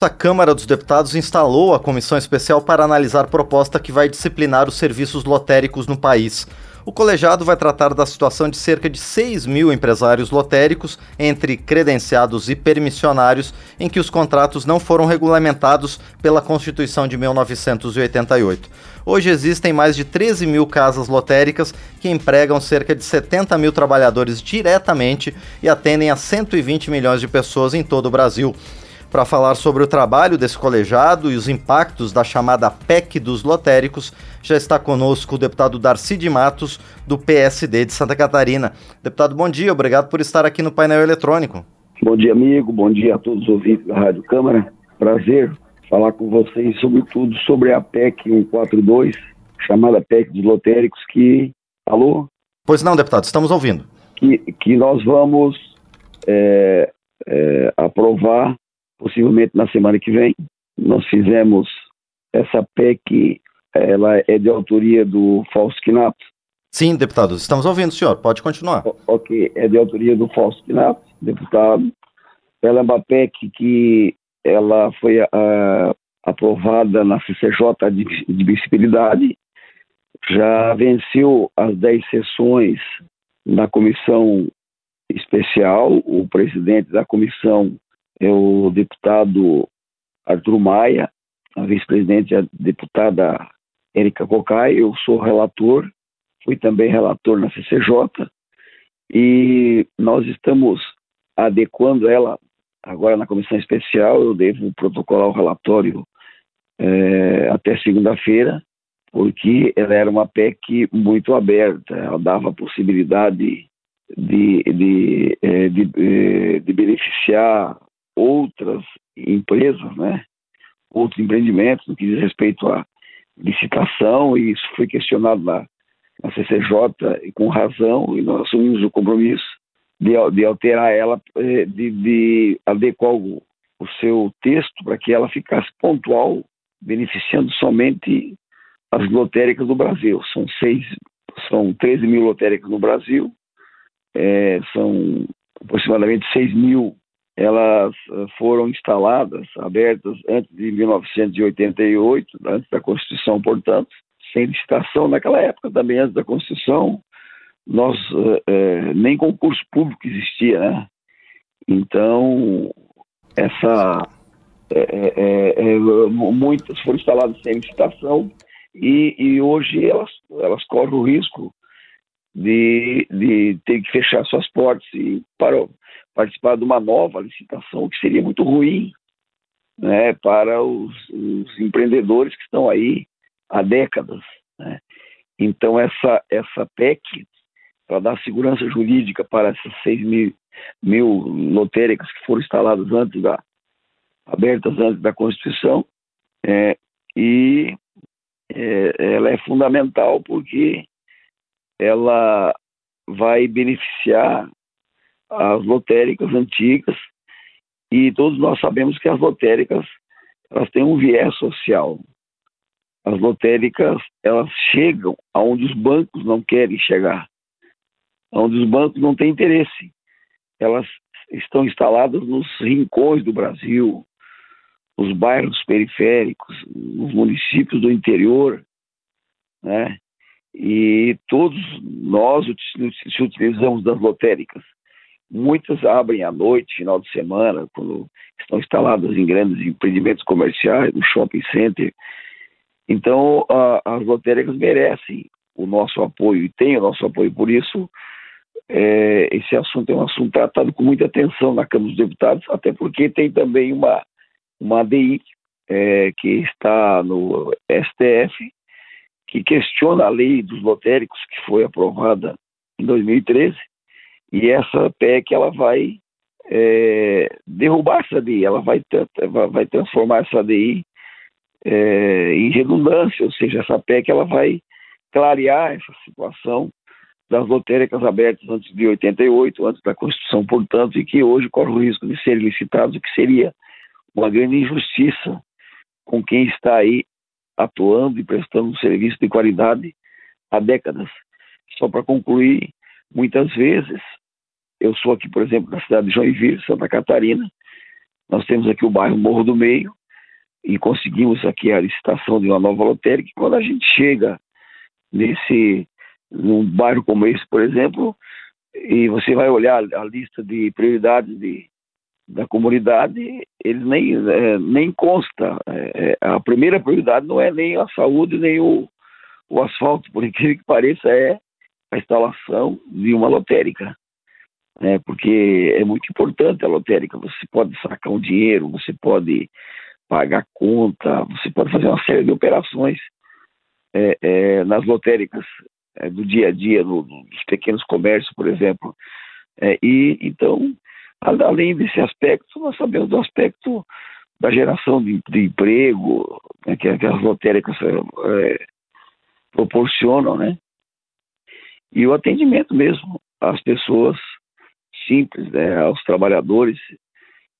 A Câmara dos Deputados instalou a comissão especial para analisar proposta que vai disciplinar os serviços lotéricos no país. O colegiado vai tratar da situação de cerca de 6 mil empresários lotéricos, entre credenciados e permissionários, em que os contratos não foram regulamentados pela Constituição de 1988. Hoje existem mais de 13 mil casas lotéricas que empregam cerca de 70 mil trabalhadores diretamente e atendem a 120 milhões de pessoas em todo o Brasil. Para falar sobre o trabalho desse colegiado e os impactos da chamada PEC dos lotéricos, já está conosco o deputado Darcy de Matos, do PSD de Santa Catarina. Deputado, bom dia, obrigado por estar aqui no painel eletrônico. Bom dia, amigo, bom dia a todos os ouvintes da Rádio Câmara. Prazer falar com vocês, sobretudo sobre a PEC 142, chamada PEC dos lotéricos, que. Alô? Pois não, deputado, estamos ouvindo. Que, que nós vamos é, é, aprovar possivelmente na semana que vem. Nós fizemos essa PEC, ela é de autoria do Fausto Quinato. Sim, deputado, estamos ouvindo, senhor, pode continuar. O, ok, é de autoria do Fausto Quinato, deputado. Ela é uma PEC que ela foi uh, aprovada na CCJ de admissibilidade, já venceu as 10 sessões na comissão especial, o presidente da comissão é o deputado Arthur Maia, a vice-presidente a deputada Érica Cocai, eu sou relator, fui também relator na CCJ, e nós estamos adequando ela agora na comissão especial, eu devo protocolar o relatório é, até segunda-feira, porque ela era uma PEC muito aberta, ela dava a possibilidade de, de, de, de, de beneficiar outras empresas, né, outros empreendimentos no que diz respeito à licitação, e isso foi questionado na, na CCJ e com razão, e nós assumimos o compromisso de, de alterar ela, eh, de, de adequar o, o seu texto para que ela ficasse pontual, beneficiando somente as lotéricas do Brasil. São seis, são 13 mil lotéricas no Brasil, é, são aproximadamente 6 mil elas eh, foram instaladas, abertas antes de 1988, antes da Constituição, portanto, sem licitação. Naquela época, também antes da Constituição, nós é, nem concurso público existia, né? Então, essa é, é, muitas foram instaladas sem licitação e, e, hoje elas, elas correm o risco de, de ter que fechar suas portas e para participar de uma nova licitação, que seria muito ruim né, para os, os empreendedores que estão aí há décadas. Né? Então, essa, essa PEC, para dar segurança jurídica para essas 6 mil, mil lotéricas que foram instaladas antes da, abertas antes da Constituição, é, e é, ela é fundamental porque ela vai beneficiar as lotéricas antigas e todos nós sabemos que as lotéricas elas têm um viés social. As lotéricas elas chegam aonde os bancos não querem chegar, aonde os bancos não têm interesse. Elas estão instaladas nos rincões do Brasil, nos bairros periféricos, nos municípios do interior, né? E todos nós utilizamos das lotéricas. Muitas abrem à noite, final de semana, quando estão instaladas em grandes empreendimentos comerciais, no shopping center. Então, a, as lotéricas merecem o nosso apoio e têm o nosso apoio. Por isso, é, esse assunto é um assunto tratado com muita atenção na Câmara dos Deputados, até porque tem também uma, uma ADI é, que está no STF, que questiona a lei dos lotéricos, que foi aprovada em 2013, e essa PEC ela vai é, derrubar essa ADI, ela vai, vai transformar essa ADI é, em redundância, ou seja, essa PEC ela vai clarear essa situação das lotéricas abertas antes de 88, antes da Constituição, portanto, e que hoje corre o risco de serem licitados, o que seria uma grande injustiça com quem está aí atuando e prestando um serviço de qualidade há décadas. Só para concluir, muitas vezes, eu sou aqui, por exemplo, na cidade de Joinville, Santa Catarina, nós temos aqui o bairro Morro do Meio e conseguimos aqui a licitação de uma nova lotérica. Quando a gente chega nesse num bairro como esse, por exemplo, e você vai olhar a lista de prioridades de, da comunidade, ele nem, é, nem consta. É, é, a primeira prioridade não é nem a saúde, nem o, o asfalto, por incrível que pareça, é a instalação de uma lotérica né, porque é muito importante a lotérica. Você pode sacar um dinheiro, você pode pagar conta, você pode fazer uma série de operações é, é, nas lotéricas é, do dia a dia, no, nos pequenos comércios, por exemplo. É, e então, além desse aspecto, nós sabemos do aspecto da geração de, de emprego né, que, que, as lotéricas é, proporcionam, né? E o atendimento mesmo às pessoas simples, né, aos trabalhadores.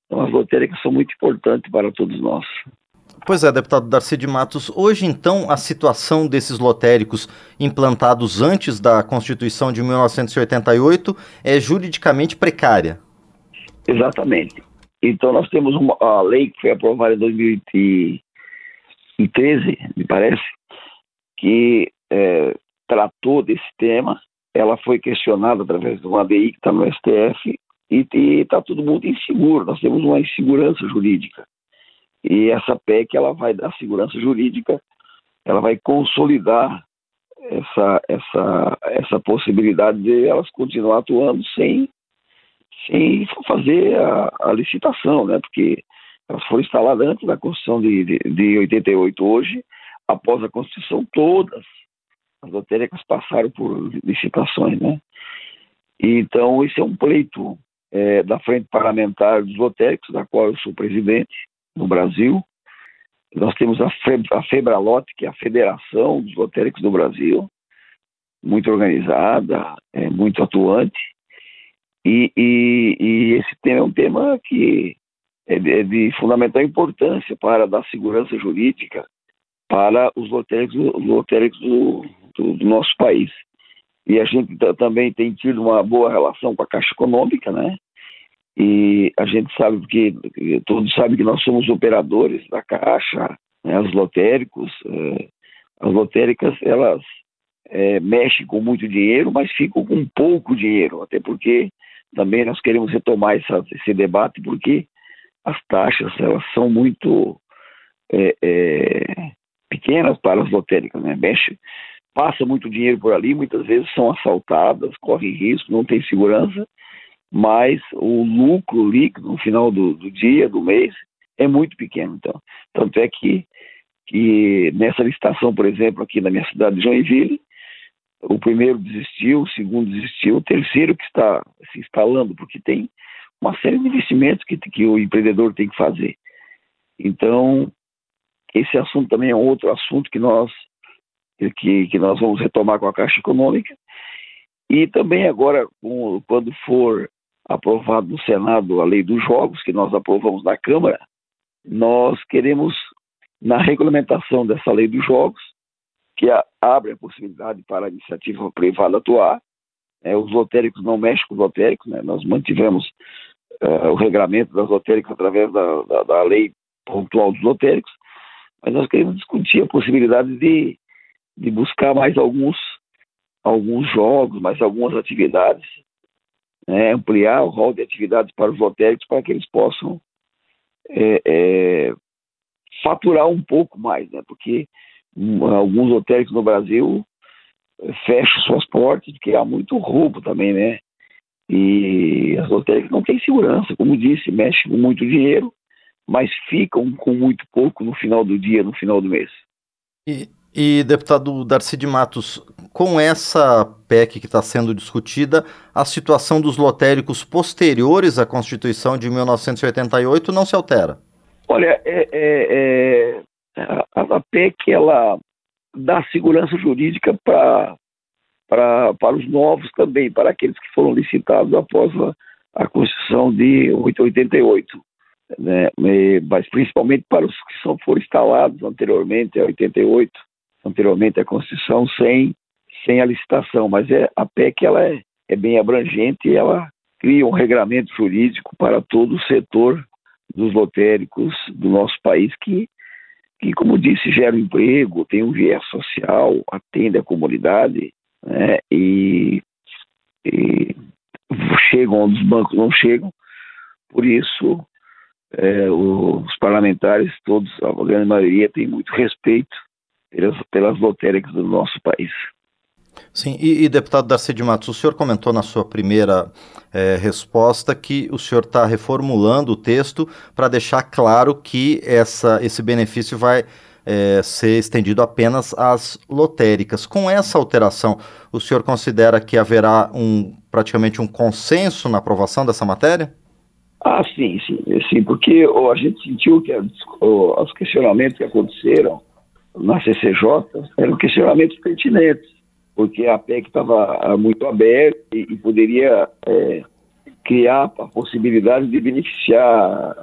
Então, as lotéricas são muito importantes para todos nós. Pois é, deputado Darcy de Matos. Hoje, então, a situação desses lotéricos implantados antes da Constituição de 1988 é juridicamente precária. Exatamente. Então, nós temos uma a lei que foi aprovada em 2013, me parece, que é, tratou desse tema ela foi questionada através de uma ADI que está no STF e está todo mundo inseguro. Nós temos uma insegurança jurídica. E essa PEC ela vai dar segurança jurídica, ela vai consolidar essa, essa, essa possibilidade de elas continuar atuando sem, sem fazer a, a licitação, né? porque elas foram instaladas antes da Constituição de, de, de 88. Hoje, após a Constituição, todas as lotéricas passaram por licitações, né? Então, esse é um pleito é, da Frente Parlamentar dos Lotéricos, da qual eu sou presidente no Brasil. Nós temos a, Fe, a Febralote, que é a Federação dos Lotéricos do Brasil, muito organizada, é, muito atuante. E, e, e, esse tema é um tema que é de, é de fundamental importância para dar segurança jurídica para os lotéricos, lotéricos do, do, do nosso país. E a gente também tem tido uma boa relação com a Caixa Econômica, né? E a gente sabe que todos sabem que nós somos operadores da Caixa, né, os lotéricos, é, as lotéricas elas é, mexem com muito dinheiro, mas ficam com pouco dinheiro, até porque também nós queremos retomar essa, esse debate porque as taxas elas são muito é, é pequenas para as lotéricas, né? Mexe, passa muito dinheiro por ali, muitas vezes são assaltadas, correm risco, não tem segurança, mas o lucro líquido no final do, do dia, do mês, é muito pequeno. Então, tanto é que, que nessa licitação, por exemplo, aqui na minha cidade de Joinville, o primeiro desistiu, o segundo desistiu, o terceiro que está se instalando, porque tem uma série de investimentos que, que o empreendedor tem que fazer. Então, esse assunto também é outro assunto que nós que, que nós vamos retomar com a Caixa Econômica. E também agora, com, quando for aprovado no Senado a lei dos jogos, que nós aprovamos na Câmara, nós queremos, na regulamentação dessa lei dos jogos, que a, abre a possibilidade para a iniciativa privada atuar, é, os lotéricos não mexem com os lotéricos, né, nós mantivemos uh, o regramento das lotéricas através da, da, da lei pontual dos lotéricos, mas nós queremos discutir a possibilidade de de buscar mais alguns, alguns jogos, mais algumas atividades, né, ampliar o rol de atividades para os lotéricos para que eles possam é, é, faturar um pouco mais, né, porque alguns lotéricos no Brasil fecham suas portas porque há muito roubo também, né? E as lotéricas não têm segurança, como disse, mexem com muito dinheiro, mas ficam com muito pouco no final do dia, no final do mês. E, e, deputado Darcy de Matos, com essa PEC que está sendo discutida, a situação dos lotéricos posteriores à Constituição de 1988 não se altera? Olha, é, é, é, a, PEC ela dá segurança jurídica para para os novos também, para aqueles que foram licitados após a, a Constituição de 888. Né? Mas principalmente para os que são, foram instalados anteriormente a 88 anteriormente a Constituição sem, sem a licitação, mas é, a PEC ela é, é bem abrangente e ela cria um regramento jurídico para todo o setor dos lotéricos do nosso país que, que como disse, geram emprego, tem um viés social, atende a comunidade né, e, e chegam onde os bancos não chegam. Por isso, é, os parlamentares, todos, a grande maioria, tem muito respeito pelas, pelas lotéricas do nosso país. Sim, e, e, deputado Darcy de Matos, o senhor comentou na sua primeira é, resposta que o senhor está reformulando o texto para deixar claro que essa, esse benefício vai é, ser estendido apenas às lotéricas. Com essa alteração, o senhor considera que haverá um, praticamente um consenso na aprovação dessa matéria? Ah, sim, sim, sim, porque a gente sentiu que os questionamentos que aconteceram na CCJ eram questionamentos pertinentes, porque a PEC estava ah, muito aberta e, e poderia é, criar a possibilidade de beneficiar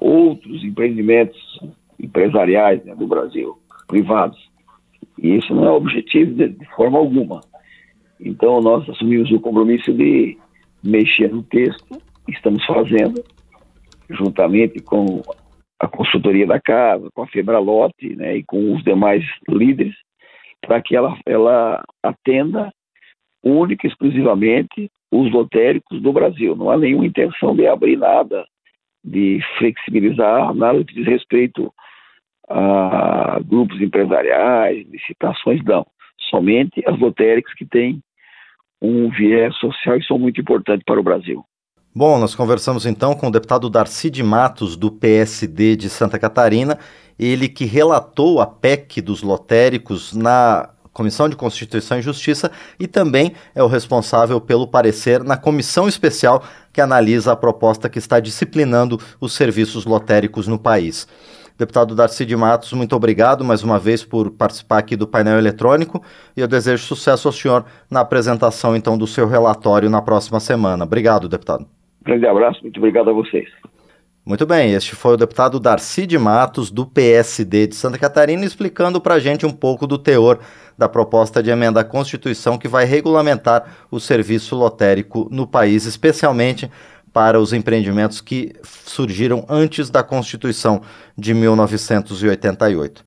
outros empreendimentos empresariais né, do Brasil, privados. E esse não é objetivo de, de forma alguma. Então, nós assumimos o compromisso de mexer no texto, estamos fazendo, juntamente com a consultoria da casa, com a Febralote né, e com os demais líderes, para que ela, ela atenda única e exclusivamente os lotéricos do Brasil. Não há nenhuma intenção de abrir nada, de flexibilizar nada que diz respeito a grupos empresariais, licitações, não. Somente as lotéricas que têm um viés social e são muito importantes para o Brasil. Bom, nós conversamos então com o deputado Darcy de Matos, do PSD de Santa Catarina, ele que relatou a PEC dos lotéricos na Comissão de Constituição e Justiça e também é o responsável pelo parecer na comissão especial que analisa a proposta que está disciplinando os serviços lotéricos no país. Deputado Darcy de Matos, muito obrigado mais uma vez por participar aqui do painel eletrônico e eu desejo sucesso ao senhor na apresentação então do seu relatório na próxima semana. Obrigado, deputado. Grande abraço, muito obrigado a vocês. Muito bem, este foi o deputado Darcy de Matos, do PSD de Santa Catarina, explicando para a gente um pouco do teor da proposta de emenda à Constituição que vai regulamentar o serviço lotérico no país, especialmente para os empreendimentos que surgiram antes da Constituição de 1988.